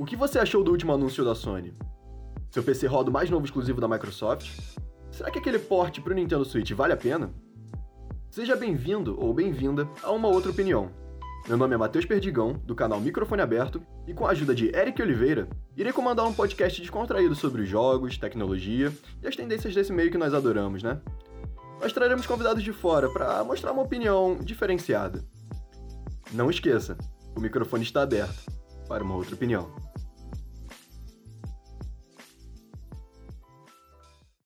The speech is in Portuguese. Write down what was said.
O que você achou do último anúncio da Sony? Seu PC roda o mais novo exclusivo da Microsoft? Será que aquele porte para o Nintendo Switch vale a pena? Seja bem-vindo ou bem-vinda a uma outra opinião. Meu nome é Matheus Perdigão, do canal Microfone Aberto, e com a ajuda de Eric Oliveira, irei comandar um podcast descontraído sobre jogos, tecnologia e as tendências desse meio que nós adoramos, né? Nós traremos convidados de fora para mostrar uma opinião diferenciada. Não esqueça, o microfone está aberto para uma outra opinião.